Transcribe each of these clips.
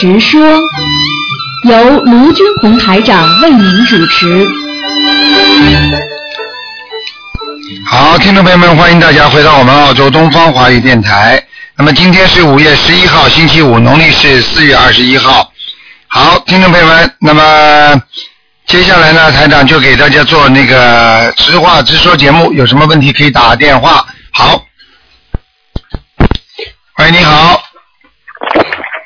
直说，由卢军红台长为您主持。好，听众朋友们，欢迎大家回到我们澳洲东方华语电台。那么今天是五月十一号，星期五，农历是四月二十一号。好，听众朋友们，那么接下来呢，台长就给大家做那个直话直说节目，有什么问题可以打电话。好，喂，你好，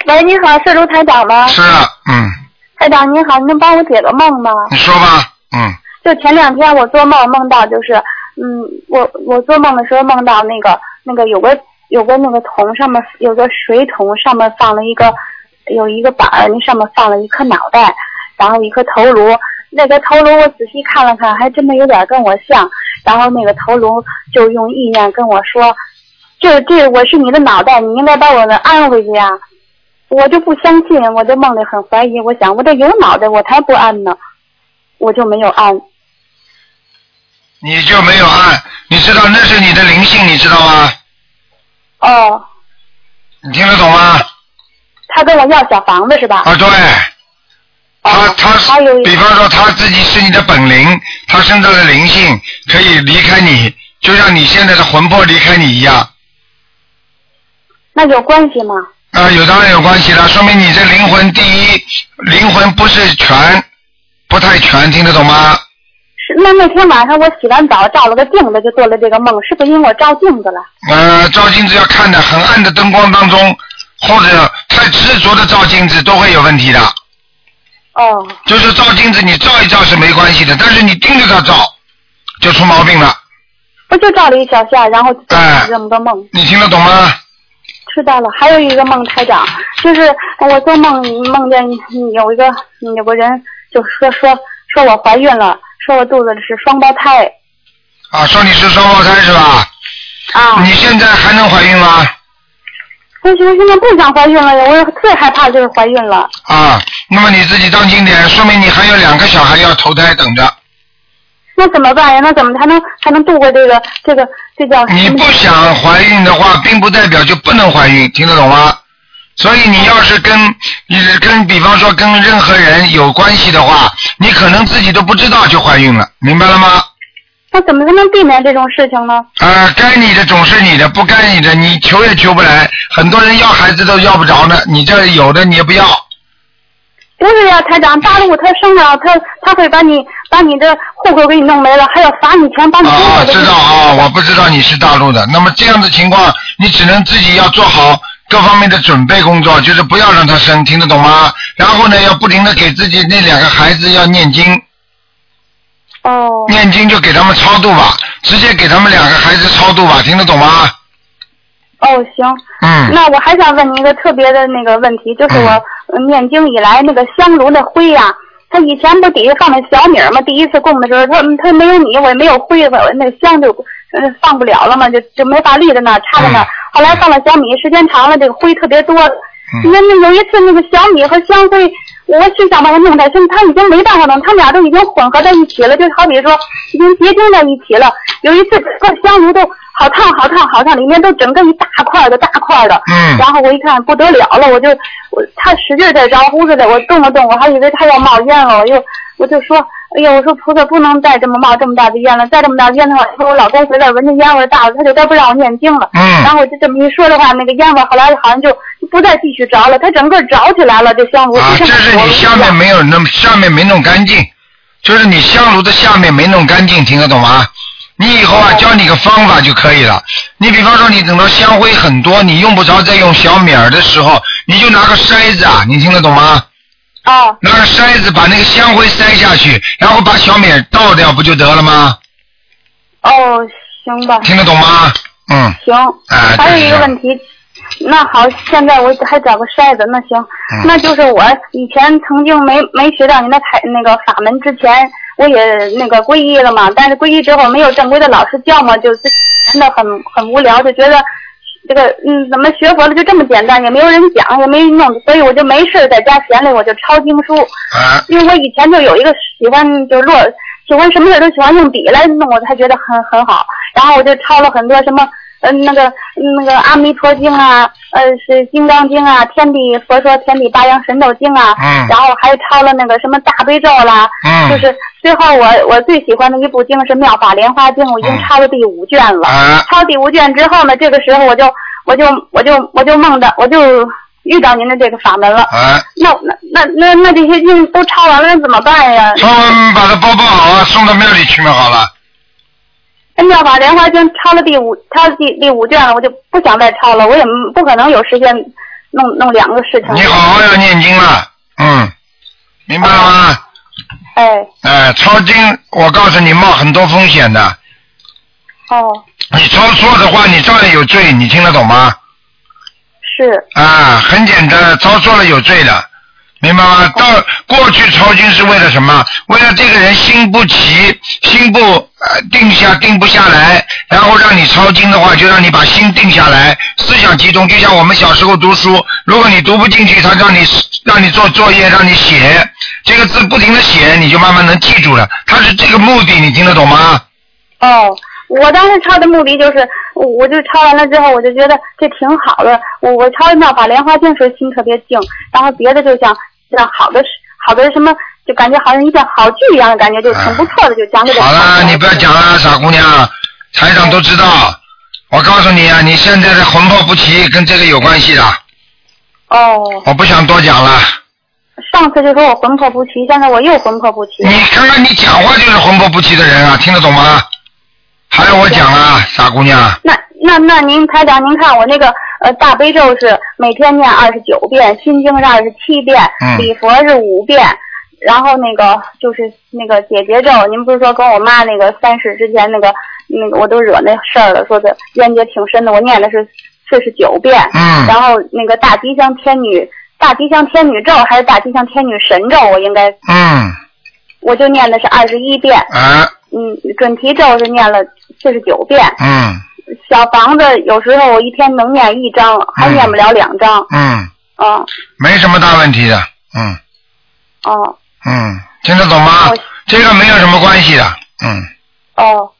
喂，你好，是卢台长吗？是啊，嗯，台长您好，您能帮我解个梦吗？你说吧，嗯，就前两天我做梦梦到就是，嗯，我我做梦的时候梦到那个那个有个有个那个桶上面有个水桶上面放了一个有一个板儿，那上面放了一颗脑袋，然后一颗头颅。那个头颅我仔细看了看，还真的有点跟我像。然后那个头颅就用意念跟我说：“这这我是你的脑袋，你应该把我的安回去呀。”我就不相信，我在梦里很怀疑，我想我这有脑袋，我才不按呢，我就没有按。你就没有按，你知道那是你的灵性，你知道吗？哦，你听得懂吗？他跟我要小房子是吧？啊，对。他哦他还有比方说他自己是你的本灵，他身上的灵性可以离开你，就像你现在的魂魄离开你一样。那有关系吗？啊，有当然有关系了，说明你这灵魂第一，灵魂不是全，不太全，听得懂吗？是那那天晚上我洗完澡照了个镜子，就做了这个梦，是不是因为我照镜子了？呃，照镜子要看的很暗的灯光当中，或者太执着的照镜子都会有问题的。哦就是照镜子，你照一照是没关系的，但是你盯着它照，就出毛病了。我就照了一小下，然后就做了这么多梦。你听得懂吗？知道了，还有一个梦，台长，就是我做梦梦见有一个有个人就说说说我怀孕了，说我肚子里是双胞胎啊，说你是双胞胎是吧？啊。你现在还能怀孕吗？我我现在不想怀孕了，我最害怕就是怀孕了。啊，那么你自己当心点，说明你还有两个小孩要投胎等着。那怎么办呀？那怎么才能才能度过这个这个这叫？你不想怀孕的话，并不代表就不能怀孕，听得懂吗？所以你要是跟你跟比方说跟任何人有关系的话，你可能自己都不知道就怀孕了，明白了吗？那怎么才能避免这种事情呢？呃，该你的总是你的，不该你的你求也求不来。很多人要孩子都要不着呢，你这有的你也不要。不是呀，台长，大陆他生了，他他会把你把你的户口给你弄没了，还要罚你钱，把你工作啊，知道啊，我不知道你是大陆的。那么这样的情况，你只能自己要做好各方面的准备工作，就是不要让他生，听得懂吗？然后呢，要不停的给自己那两个孩子要念经。哦。念经就给他们超度吧，直接给他们两个孩子超度吧，听得懂吗？哦，行。嗯。那我还想问您一个特别的那个问题，就是我呃念经以来那个香炉的灰呀、它以前不底下放那小米儿吗？第一次供的时候，它它没有米，我也没有灰，我那香就嗯放不了了嘛，就就没法立在那儿插在那儿。后来放了小米，时间长了，这个灰特别多。那那有一次那个小米和香灰，我是想把它弄开，现在它已经没办法弄，它们俩都已经混合在一起了，就好比说已经结晶在一起了。有一次整个香炉都好烫好烫好烫，里面都整个一大块的大块的。嗯然后我一看不得了了，我就我他使劲在着呼着的，我动了动，我还以为他要冒烟了，我又我就说，哎呀，我说菩萨不能再这么冒这么大的烟了，再这么大的烟的话，以后我老公回来闻着烟味大了，他就该不让我念经了。嗯然后我就这么一说的话，那个烟味后来好像就不再继续着了，它整个着起来了，这香炉。啊，这是你下面没有弄，下面没弄干净，就是你香炉的下面没弄干净，听得懂吗？你以后啊，教你个方法就可以了。你比方说，你等到香灰很多，你用不着再用小米儿的时候，你就拿个筛子啊，你听得懂吗？哦。拿个筛子把那个香灰筛下去，然后把小米倒掉，不就得了吗？哦，行吧。听得懂吗？嗯。行。啊还有一个问题，那好，现在我还找个筛子，那行，嗯那就是我以前曾经没没学到您的台那个法门之前，我也那个皈依了嘛，但是皈依之后没有正规的老师教嘛，就真的很很无聊，就觉得。这个嗯，怎么学佛了就这么简单，也没有人讲，也没弄，所以我就没事在家闲着我就抄经书。啊。因为我以前就有一个喜欢，就落喜欢什么事都喜欢用笔来弄，我才觉得很很好。然后我就抄了很多什么，嗯、那个那个阿弥陀经啊，呃是《金刚经》啊，《天地佛说天地八阳神咒经》啊，嗯然后还抄了那个什么大悲咒啦，嗯就是最后我我最喜欢的一部经是《妙法莲花经》，我已经嗯抄了第五卷了。啊，抄第五卷之后呢，这个时候我就我就我就我就梦到我就遇到您的这个法门了。啊，那那那那那这些经都抄完了，那怎么办呀？抄完把它包包好啊，送到庙里去嘛，好了。那妙法莲花经抄了第五抄第第五卷了，我就不想再抄了，我也不可能有时间弄弄两个事情。你好好要念经了，嗯，明白了吗？哎哎，抄经，我告诉你冒很多风险的。哦你抄错的话，你照样有罪，你听得懂吗？是啊，很简单，抄错了有罪的，明白吗？到过去抄经是为了什么？为了这个人心不齐，心不呃定下定不下来，然后让你抄经的话，就让你把心定下来，思想集中。就像我们小时候读书，如果你读不进去，他让你让你做作业，让你写这个字不停的写，你就慢慢能记住了。他是这个目的，你听得懂吗？哦。我当时抄的目的就是，我我就抄完了之后，我就觉得这挺好的。我我抄一下，把莲花经时候心特别静，然后别的就像像好的好的什么，就感觉好像一件好剧一样的感觉，就挺不错的，就讲给他好了，你不要讲了，傻姑娘，台长都知道。我告诉你啊，你现在的魂魄不齐跟这个有关系的，哦，我不想多讲了。上次就说我魂魄不齐，现在我又魂魄不齐。你看看你讲话就是魂魄不齐的人啊，听得懂吗？还要我讲啊，傻姑娘。那那那您台长，您看我那个呃大悲咒是每天念二十九遍，心经是二十七遍，嗯礼佛是五遍，然后那个就是那个解结咒，您不是说跟我妈那个三世之前那个那个我都惹那事儿了，说的冤结挺深的，我念的是四十九遍，嗯。然后那个大吉祥天女大吉祥天女咒还是大吉祥天女神咒，我应该嗯，我就念的是二十一遍，啊，嗯，准提咒是念了四十九遍。嗯小房子有时候我一天能念一张，还念不了两张。嗯，嗯，没什么大问题的，嗯哦嗯，听得懂吗？这个没有什么关系的，嗯，哦，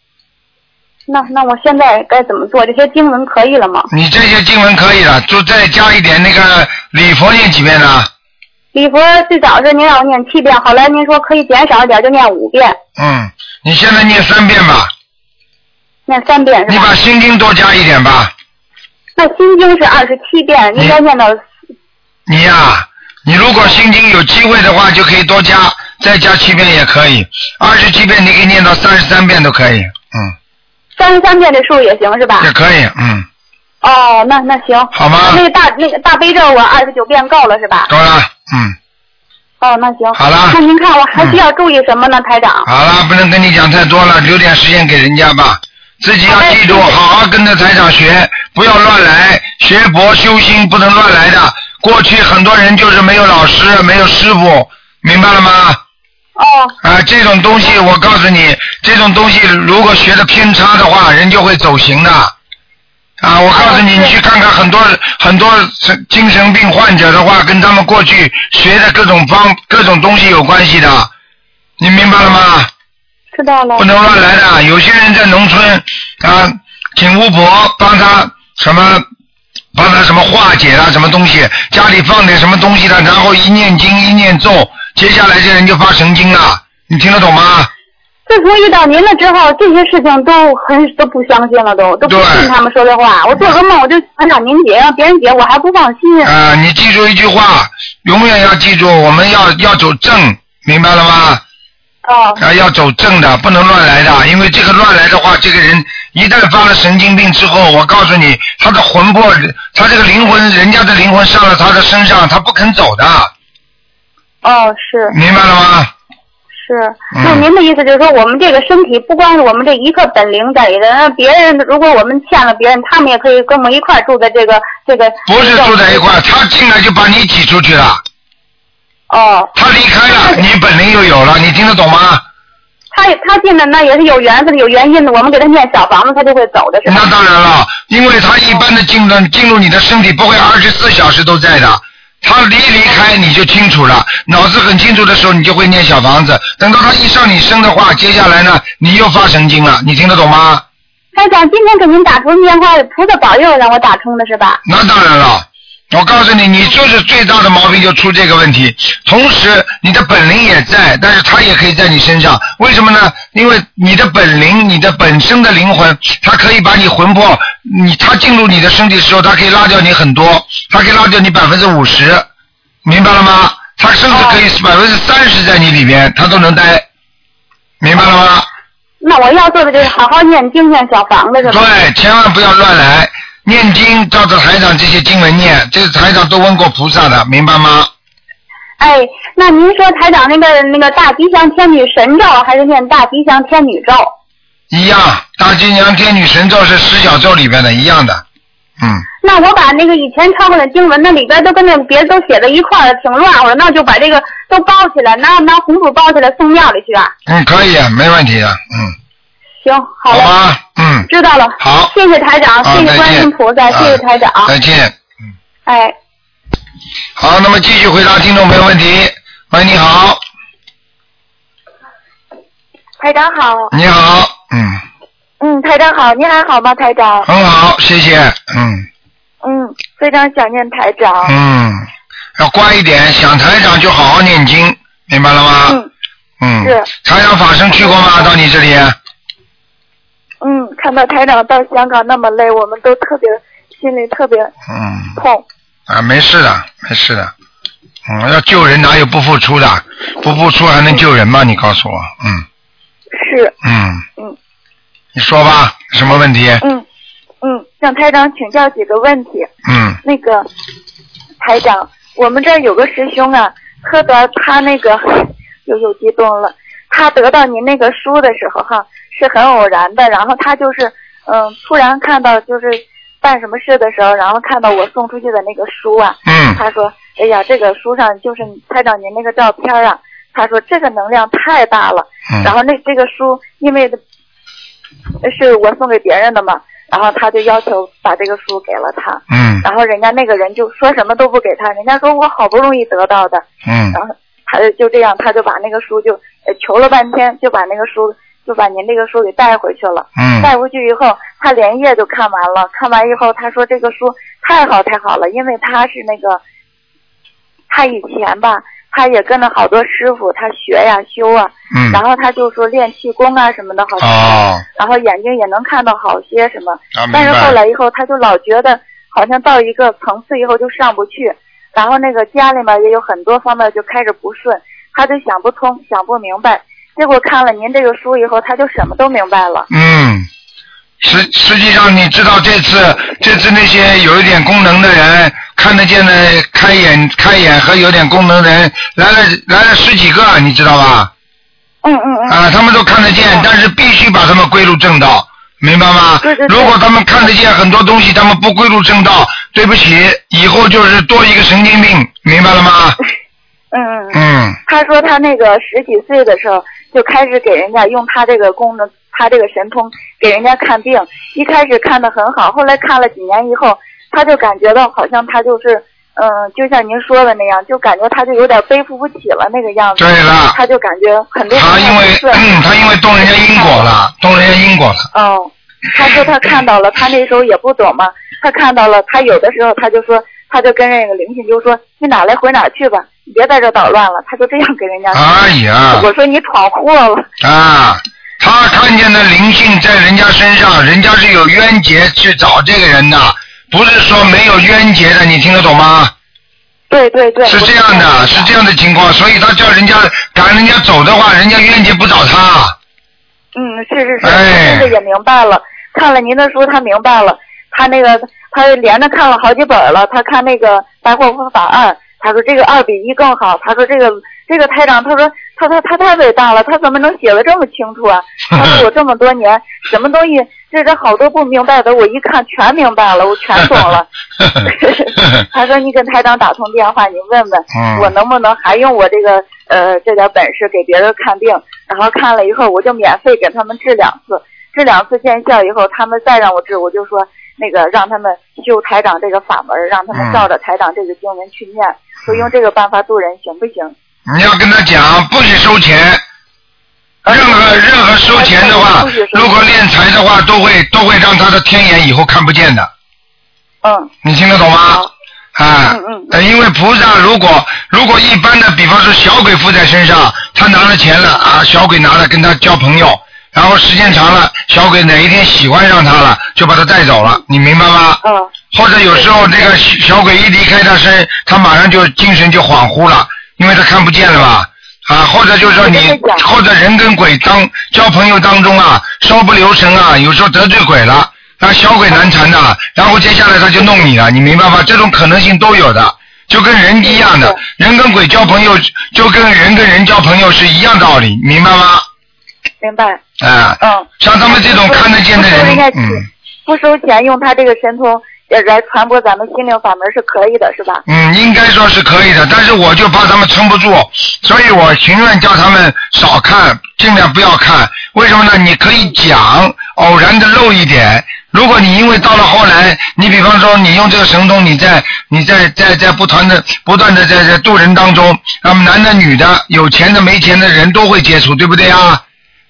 那那我现在该怎么做？这些经文可以了吗？你这些经文可以了，就再加一点那个礼佛念几遍呢？礼佛最早是您让我念七遍，后来您说可以减少一点，就念五遍，嗯，你现在念三遍吧，念三遍是吧？你把心经多加一点吧。那心经是二十七遍，应该念到你呀、你如果心经有机会的话，就可以多加，再加七遍也可以，二十七遍你可以念到三十三遍都可以，嗯，三十三遍的数也行是吧？也可以，嗯，哦，那那行。好吗那个大那个大悲咒我二十九遍够了是吧？够了，嗯，哦，那行。好了那您看我还需要注意什么呢，台长？好了，不能跟你讲太多了，留点时间给人家吧。自己要记住，好好好跟着台长学，不要乱来。学佛修心不能乱来的。过去很多人就是没有老师，没有师傅，明白了吗？哦，啊，这种东西我告诉你，这种东西如果学的偏差的话，人就会走形的。啊，我告诉你，哦你去看看很多很多精神病患者的话，跟他们过去学的各种方各种东西有关系的，你明白了吗？知道了不。能乱来的。有些人在农村啊，请巫婆帮他什么，帮他什么化解啊，什么东西，家里放点什么东西的，然后一念经一念咒，接下来这人就发神经了。你听得懂吗？自从遇到您了之后，这些事情都很都不相信了都，都不信他们说的话。我做个梦，我就想找您解，让别人解，我还不放心。啊、你记住一句话，永远要记住，我们要要走正，明白了吗？哦，啊，要走正的，不能乱来的，因为这个乱来的话，这个人一旦发了神经病之后，我告诉你，他的魂魄，他这个灵魂，人家的灵魂上了他的身上，他不肯走的，哦，是明白了吗？是。嗯那您的意思就是说，我们这个身体不光是我们这一个本灵在里的，那别人如果我们欠了别人，他们也可以跟我们一块住在这个这个。不是住在一块，他进来就把你挤出去了，哦，他离开了，你本灵又有了，你听得懂吗？他他进来那也是有缘分的，有原因的。我们给他念小房子，他就会走的，是吧？那当然了，因为他一般的进入进入你的身体不会二十四小时都在的，他离离开你就清楚了，脑子很清楚的时候，你就会念小房子。等到他一上你身的话，接下来呢，你又发神经了，你听得懂吗？台长，今天给您打通电话，菩萨保佑让我打通的是吧？那当然了，我告诉你，你就是最大的毛病就出这个问题。同时，你的本领也在，但是它也可以在你身上。为什么呢？因为你的本领，你的本身的灵魂，它可以把你魂魄，你它进入你的身体的时候，它可以拉掉你很多，它可以拉掉你百分之五十，明白了吗？它甚至可以百分之三十在你里边，它都能待，明白了吗？那我要做的就是好好念经念小房子是吧？对，千万不要乱来。念经照着台长这些经文念，这是台长都问过菩萨的，明白吗？哎，那您说台长那个那个大吉祥天女神咒还是念大吉祥天女咒？一样，大吉祥天女神咒是十小咒里边的一样的，嗯，那我把那个以前抄过的经文，那里边都跟那别的都写在一块儿了，挺乱乎的，那就把这个都包起来，拿拿红布包起来送庙里去啊。嗯，可以，没问题的，嗯，行，好嘞，好吧，嗯，知道了。好。谢谢台长，好谢谢观音菩萨，谢谢台长。再见。嗯。哎，好，那么继续回答听众朋友问题。喂，你好，台长好，你好，嗯，嗯，台长好，您还好吗？台长，很好，谢谢，嗯。嗯，非常想念台长，嗯，要乖一点，想台长就好好念经，明白了吗？嗯。嗯，是。台长法身去过吗？到你这里？嗯，看到台长到香港那么累，我们都特别心里特别嗯，痛，啊，没事的，没事的。嗯，要救人哪有不付出的？不付出还能救人吗？你告诉我，嗯是，嗯嗯你说吧，什么问题？嗯嗯，向台长请教几个问题。嗯那个台长，我们这儿有个师兄啊，特得他那个又又激动了，他得到您那个书的时候哈，是很偶然的，然后他就是嗯，突然看到就是办什么事的时候，然后看到我送出去的那个书啊，嗯他说：“哎呀，这个书上就是拍到您那个照片啊。”他说：“这个能量太大了。”然嗯后那这个书因为是我送给别人的嘛，然后他就要求把这个书给了他。嗯然后人家那个人就说什么都不给他，人家说我好不容易得到的，嗯然后他就这样，他就把那个书就呃求了半天，就把那个书就把您这个书给带回去了。嗯带回去以后，他连夜就看完了，看完以后他说这个书太好太好了，因为他是那个他以前吧，他也跟着好多师傅，他学呀修啊，嗯然后他就说练气功啊什么的，好像。哦然后眼睛也能看到好些什么，啊，明但是后。来以后，他就老觉得好像到一个层次以后就上不去，然后那个家里面也有很多方面就开始不顺，他就想不通，想不明白。结果看了您这个书以后，他就什么都明白了。嗯，实实际上你知道这次这次那些有一点功能的人看得见的开眼开眼和有点功能的人来了来了十几个，你知道吧？嗯嗯嗯。啊，他们都看得见，但是必须把他们归入正道，明白吗？对对对如果他们看得见很多东西，他们不归入正道，对不起，以后就是多一个神经病，明白了吗？嗯嗯嗯。嗯他说他那个十几岁的时候就开始给人家用他这个功能，他这个神通给人家看病，一开始看的很好，后来看了几年以后，他就感觉到好像他就是，嗯，就像您说的那样，就感觉他就有点背负不起了那个样子。对了他就感觉很多他因为事情不顺他因为动人家因果了，动人家因果了。哦，他说他看到了，他那时候也不懂嘛，他看到了，他有的时候他就说，他就跟那个灵性就说，你哪来回哪去吧，你别在这捣乱了，他就这样给人家说。哎呀，我说你闯祸了。啊，他看见的灵性在人家身上，人家是有冤结去找这个人的，不是说没有冤结的，你听得懂吗？对对对。是这样的，是这样的情况，所以他叫人家赶人家走的话，人家冤结不找他。嗯，是是是，哎他现在也明白了，看了您的书，他明白了，他那个他连着看了好几本了，他看那个《白话佛法二》，他说这个二比一更好，他说这个这个台长，他说他他他太伟大了，他怎么能写的这么清楚啊？他说我这么多年什么东西，这这好多不明白的，我一看全明白了，我全懂了。他说你跟台长打通电话，你问问、嗯我能不能还用我这个呃这点本事给别人看病，然后看了以后我就免费给他们治两次，治两次见效以后，他们再让我治，我就说那个让他们修台长这个法门，让他们嗯照着台长这个经文去念，说用这个办法渡人行不行？你要跟他讲，不许收钱，任何任何收钱的话，如果敛财的话，都会都会让他的天眼以后看不见的。嗯你听得懂吗？啊，嗯嗯呃因为菩萨如果如果一般的，比方说小鬼附在身上，他拿了钱了啊，小鬼拿了跟他交朋友，然后时间长了，小鬼哪一天喜欢上他了，就把他带走了，你明白吗？嗯或者有时候这个小鬼一离开他身，他马上就精神就恍惚了，因为他看不见了嘛。啊，或者就是说你或者人跟鬼当交朋友当中啊，稍不留神啊，有时候得罪鬼了，那小鬼难缠的，然后接下来他就弄你了，你明白吗？这种可能性都有的，就跟人一样的，人跟鬼交朋友，就跟人跟人交朋友是一样道理，明白吗？明白。啊，嗯，像他们这种看得见的人嗯。不收钱，用他这个神通呃来传播咱们心灵法门是可以的，是吧？嗯，应该说是可以的，但是我就怕他们撑不住，所以我情愿叫他们少看，尽量不要看。为什么呢？你可以讲，偶然的漏一点。如果你因为到了后来，你比方说你用这个神通，你在你在在在不断的不断的在在渡人当中，那么男的女的，有钱的没钱的人都会接触，对不对啊？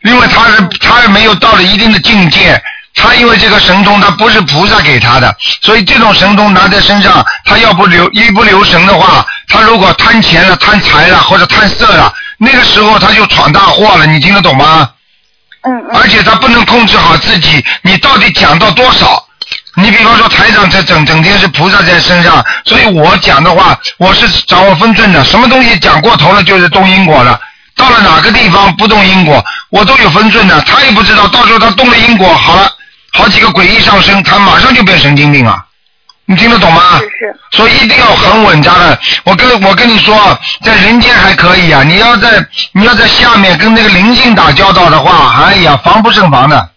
因为他是他还没有到了一定的境界，他因为这个神通他不是菩萨给他的，所以这种神通拿在身上，他要不留一不留神的话，他如果贪钱了、贪财了或者贪色了，那个时候他就闯大祸了，你听得懂吗？嗯嗯而且他不能控制好自己，你到底讲到多少？你比方说台长这整整天是菩萨在身上，所以我讲的话我是掌握分寸的，什么东西讲过头了就是动因果了。到了哪个地方不动因果，我都有分寸的。他也不知道，到时候他动了因果，好了，好几个诡异上升，他马上就变神经病了。你听得懂吗？是是。所以一定要很稳扎的。我跟我跟你说，在人间还可以啊，你要在你要在下面跟那个灵性打交道的话，哎呀，防不胜防的。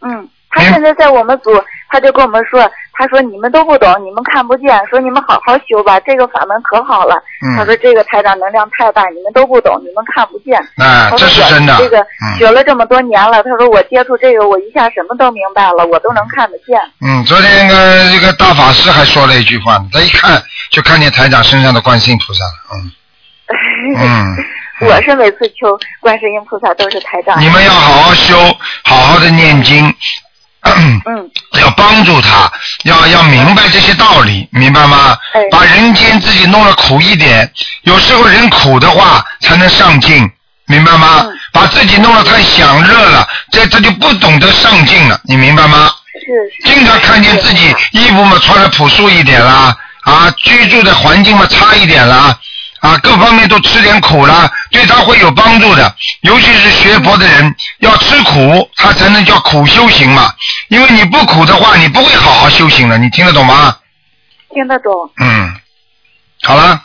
嗯，他现在在我们组，他就跟我们说，他说你们都不懂，你们看不见，说你们好好修吧，这个法门可好了。嗯他说这个台长能量太大，你们都不懂，你们看不见。哎，他说我这是真的。这个嗯学了这么多年了，他说我接触这个，我一下什么都明白了，我都能看得见。嗯，昨天那个这个大法师还说了一句话呢，他一看就看见台长身上的观世音菩萨了。嗯 嗯，我是每次求观世音菩萨都是台长。你们要好好修，好好的念经。嗯 要帮助他，要要明白这些道理，明白吗？哎把人间自己弄得苦一点，有时候人苦的话才能上进，明白吗？嗯把自己弄得太享乐了，这这就不懂得上进了，你明白吗？是是。经常看见自己衣服嘛穿的朴素一点啦，啊，居住的环境嘛差一点啦，啊，各方面都吃点苦了，对他会有帮助的。尤其是学佛的人，要吃苦，他才能叫苦修行嘛。因为你不苦的话，你不会好好修行的。你听得懂吗？听得懂。嗯，好了，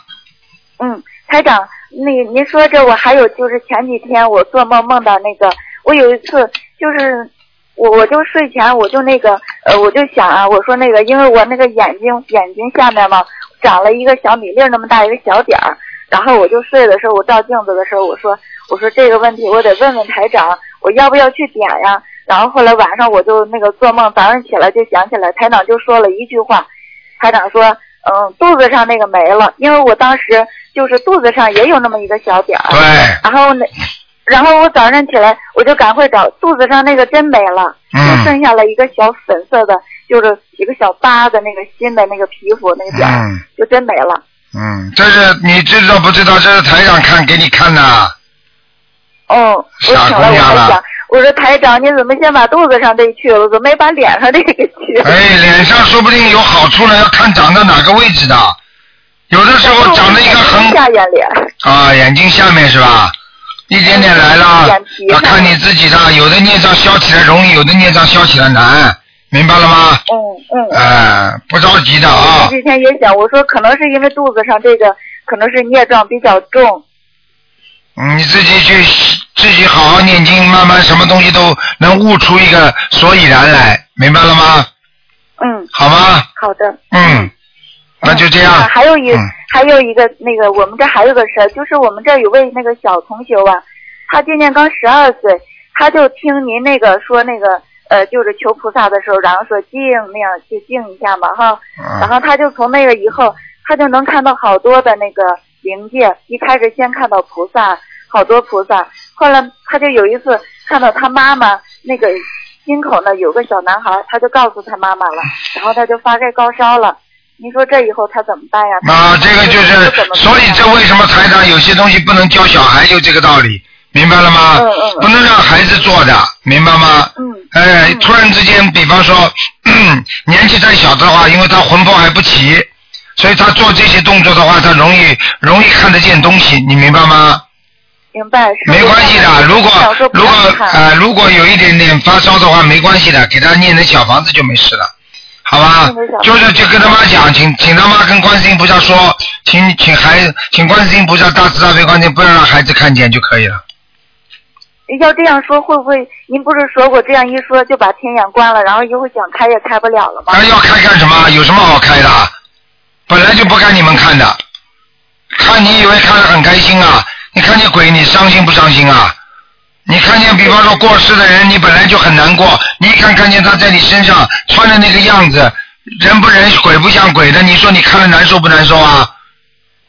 嗯，台长，那您说这我还有就是前几天我做梦梦到那个，我有一次就是我我就睡前我就那个呃我就想啊，我说那个因为我那个眼睛眼睛下面嘛长了一个小米粒那么大一个小点儿，然后我就睡的时候我照镜子的时候我说我说这个问题我得问问台长，我要不要去点呀？然后后来晚上我就那个做梦，早上起来就想起来台长就说了一句话，台长说。嗯，肚子上那个没了，因为我当时就是肚子上也有那么一个小点儿，对，然后那，然后我早上起来我就赶快找，肚子上那个真没了，嗯就剩下了一个小粉色的，就是一个小疤的那个新的那个皮肤那个点儿，嗯就真没了。嗯，这是你知道不知道？这是台长看给你看的。哦，我请傻了，我姑娘了还想，我说台长，你怎么先把肚子上这去了，怎么没把脸上这个去了？哎，脸上说不定有好处呢，要看长在哪个位置的。有的时候长了一个横下眼脸。啊，眼睛下面是吧？一点点来了要看你自己的。有的孽障消起来容易，有的孽障消起来难，明白了吗？嗯嗯。哎，不着急的啊我。这几天也想，我说可能是因为肚子上这个可能是孽障比较重。嗯你自己去自己好好念经，慢慢什么东西都能悟出一个所以然来，明白了吗？嗯，好吗？好的。嗯，那就这样。啊还有一、嗯还有一个那个，我们这还有个事儿，就是我们这儿有位那个小同学啊，他今年刚十二岁，他就听您那个说那个呃，就是求菩萨的时候，然后说静那样去静一下嘛哈，然嗯后他就从那个以后，他就能看到好多的那个灵界，一开始先看到菩萨，好多菩萨，后来他就有一次看到他妈妈那个心口呢有个小男孩，他就告诉他妈妈了，然后他就发这高烧了。您说这以后他怎么办呀？啊，这个就是，所以这为什么台长有些东西不能教小孩，就这个道理，明白了吗？嗯嗯嗯不能让孩子做的，明白吗？嗯哎，嗯突然之间，比方说 年纪太小的话，因为他魂魄还不齐，所以他做这些动作的话，他容易容易看得见东西，你明白吗？明白？没关系的，如果如果呃如果有一点点发烧的话，没关系的，给他念点小房子就没事了，好吧？就是就跟他妈讲，请请他妈跟观世音菩萨说，请请孩请观世音菩萨大慈大悲观世音，不要让孩子看见就可以了。要这样说，会不会？您不是说过这样一说就把天眼关了，然后一会儿想开也开不了了吗？那要开干什么？有什么好开的？本来就不该你们看的，看你以为看得很开心啊？你看见鬼，你伤心不伤心啊？你看见比方说过世的人，你本来就很难过，你一看看见他在你身上穿的那个样子，人不人鬼不像鬼的，你说你看了难受不难受啊？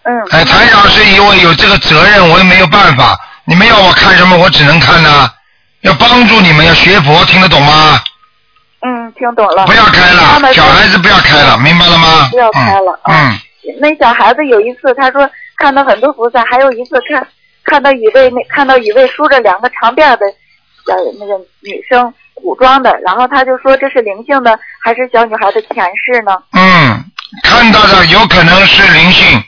嗯。哎，台长是因为有这个责任，我也没有办法。你们要我看什么，我只能看呐、要帮助你们，要学佛，听得懂吗？嗯，听懂了。不要开了，们小孩子不要开了，明白了吗？不要开了嗯。那小孩子有一次，他说看到很多菩萨，还有一次看看到一位那看到一位梳着两个长辫儿的小那个女生古装的，然后他就说这是灵性的还是小女孩的前世呢？嗯，看到的有可能是灵性，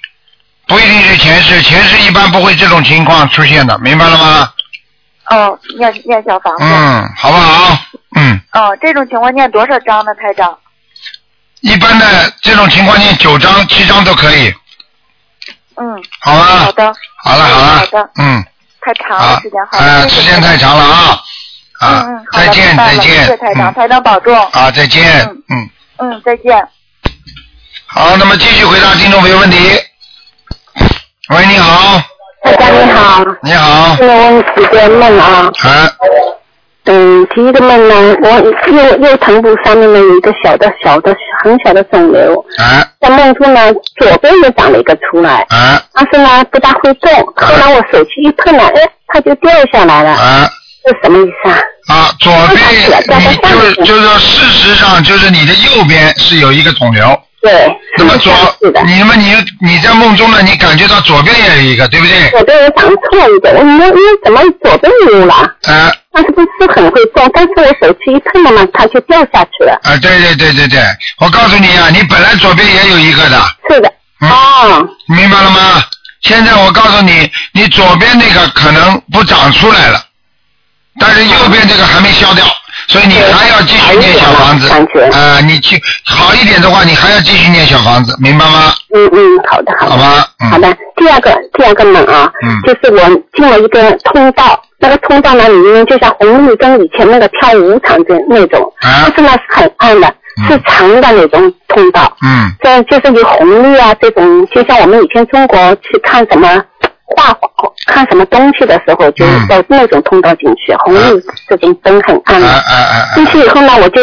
不一定是前世，前世一般不会这种情况出现的，明白了吗？哦，念念小房子。嗯，好不好？嗯，哦，这种情况念多少章呢，台长？一般的这种情况念九张、七张都可以，嗯，好吧？好的，好了好了，好的嗯，太长了时间，好啊，时间太长了啊，啊再见再见，谢谢台长，嗯，台长保重。啊再见，嗯嗯，嗯，再见。好，那么继续回答听众朋友问题。喂，你好，大家你好，你好，现在问几个梦啊？啊，嗯，第一个梦呢，我右右臀部上面呢有一个小的小的很小的肿瘤，啊在梦中呢左边也长了一个出来，啊但是呢不大会动，后来我手去一碰呢，哎，它就掉下来了，啊。这什么意思啊？啊，左边你就是就是说，事实上就是你的右边是有一个肿瘤，对，那么左你们你你在梦中呢，你感觉到左边也有一个，对不对？左边也长错一个，我说你怎么左边有了？啊。但是不是很会动，但是我手去一碰了嘛，它就掉下去了。啊，对对对对对，我告诉你啊，你本来左边也有一个的，是的，嗯。哦，明白了吗？现在我告诉你，你左边那个可能不长出来了，但是右边这个还没消掉，所以你还要继续念小房子。感觉啊、你去好一点的话，你还要继续念小房子，明白吗？嗯嗯，好的好的。好吧，嗯。好的，第二个第二个门啊，嗯就是我进了一个通道，那个通道呢里面就像红绿灯以前那个跳舞场的那种，啊但是呢是很暗的，嗯是长的那种通道，嗯这就是有红绿啊这种，就像我们以前中国去看什么画画看什么东西的时候，就在那种通道进去，红绿这种灯很暗进去以后呢，我就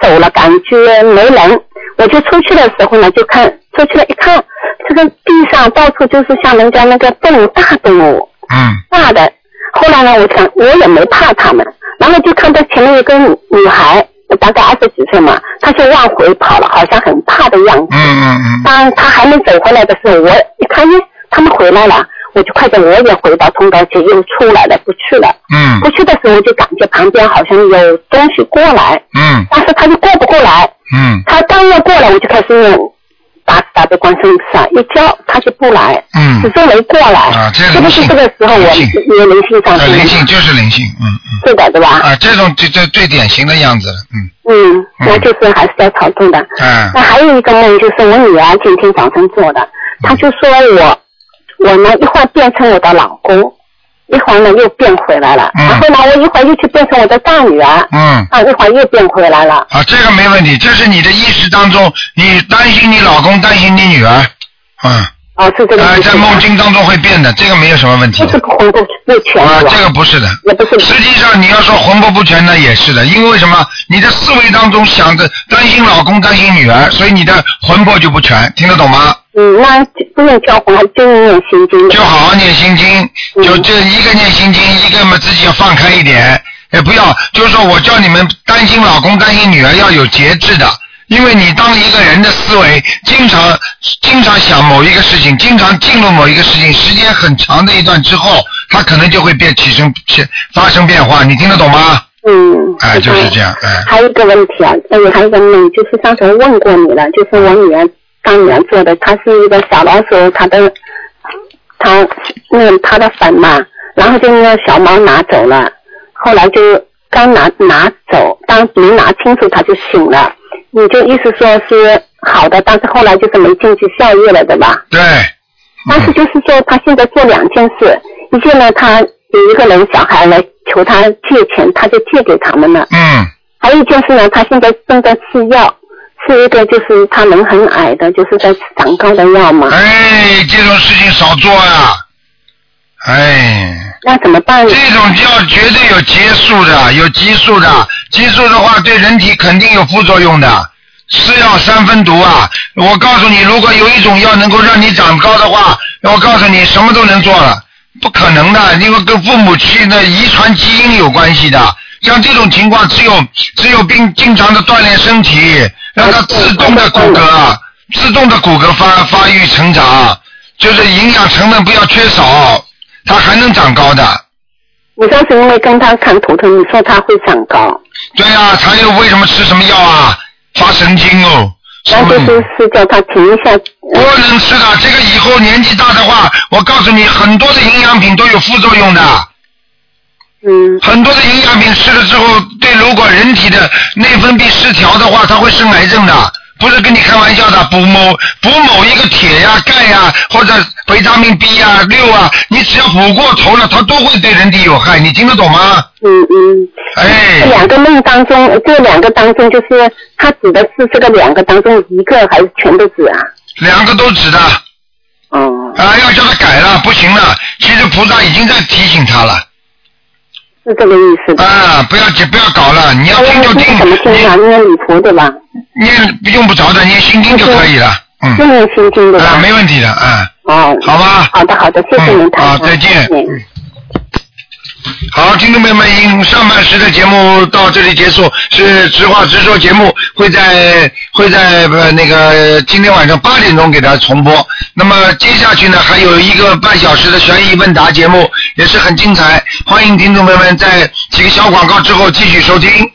走了，感觉没人，我就出去的时候呢，就看出去了一看，这个地上到处就是像人家那个动物大动物，嗯。大的。后来呢，我想我也没怕他们，然后就看到前面有个女女孩，大概二十几岁嘛，她就往回跑了，好像很怕的样子。嗯嗯嗯。当她还没走回来的时候，我一看，哎，他们回来了，我就快点我也回到通道去，又出来了，不去了。嗯不去的时候，就感觉旁边好像有东西过来，嗯但是他就过不过来。嗯他刚要过来，我就开始念大慈大悲观世音菩萨，一叫他就不来，嗯始终没过来。啊这是不是这个时候我灵性有灵性上？灵性就是灵性，嗯嗯是的，对吧？啊，这种这这最典型的样子了，嗯嗯，那就是还是要操纵的。嗯那还有一个梦，就是我女儿今天早晨做的，她就说我我呢一会儿变成我的老公，一会儿呢又变回来了，嗯然后呢我一会儿又去变成我的大女儿，嗯。啊一会儿又变回来了。啊，这个没问题，这是你的意识当中，你担心你老公，担心你女儿，嗯，啊，是这个在梦境当中会变的，这个没有什么问题的不是，魂魄不全啊？这个不是的。也不是实际上你要说魂魄不全呢，也是的，因为什么？你的思维当中想着担心老公、担心女儿，所以你的魂魄就不全，听得懂吗？嗯，那不用教红，还是就念心经。就好好念心经，嗯就这一个念心经，一个嘛自己要放开一点，也不要就是说我叫你们担心老公担心女儿要有节制的，因为你当一个人的思维经常经常想某一个事情，经常进入某一个事情，时间很长的一段之后，他可能就会变起生起发生变化，你听得懂吗？嗯，哎，就是这样，哎，还有一个问题啊，呃，还有一个问题，就是上次问过你了，就是我女儿帮女儿做的，他是一个小老鼠，他的他那个她的粉嘛，然后就那个小猫拿走了，后来就刚拿拿走，当没拿清楚，他就醒了，你就意思说是好的，但是后来就是没进去效业了，对吧？对，但是就是说，他现在做两件事，一件呢，他有一个人小孩来求他借钱，他就借给他们了；嗯，还有一件事呢，他现在正在吃药，是一个就是他人很矮的，就是在长高的药嘛。哎，这种事情少做呀，哎。那怎么办呢？这种药绝对有激素的，有激素的，激素的话对人体肯定有副作用的。是药三分毒啊！我告诉你，如果有一种药能够让你长高的话，我告诉你什么都能做了，不可能的，因为跟父母亲的遗传基因有关系的。像这种情况，只有只有并经常的锻炼身体，让它自动的骨骼，自动的骨骼发发育成长，就是营养成分不要缺少，它还能长高的。你说是因为跟他看图腾，你说他会长高，对呀、他又为什么吃什么药啊？发神经哦。那就是是叫他停一下。不能吃的，这个以后年纪大的话，我告诉你，很多的营养品都有副作用的。嗯。很多的营养品吃了之后，对如果人体的内分泌失调的话，它会生癌症的。不是跟你开玩笑的，补某补某一个铁呀、钙呀，或者维他命 B 呀、六啊，你只要补过头了，它都会对人体有害。你听得懂吗？嗯嗯。哎这两个梦当中，这两个当中，就是他指的是这个两个当中一个，还是全都指啊？两个都指的。哦。啊，要叫他改了，不行了。其实菩萨已经在提醒他了。是这个意思的。啊，不要不要搞了，你要听就听，怎么听啊？念礼佛对吧？念用不着的，念心经就可以了。嗯。就念心经对吧？啊，没问题的啊。哦。好吧。好的好的，谢谢您，台好，长。再见。嗯嗯好，听众朋友们，因上半时的节目到这里结束，是直话直说节目会在会在那个今天晚上八点钟给大家重播。那么接下去呢，还有一个半小时的悬疑问答节目，也是很精彩，欢迎听众朋友们在几个小广告之后继续收听。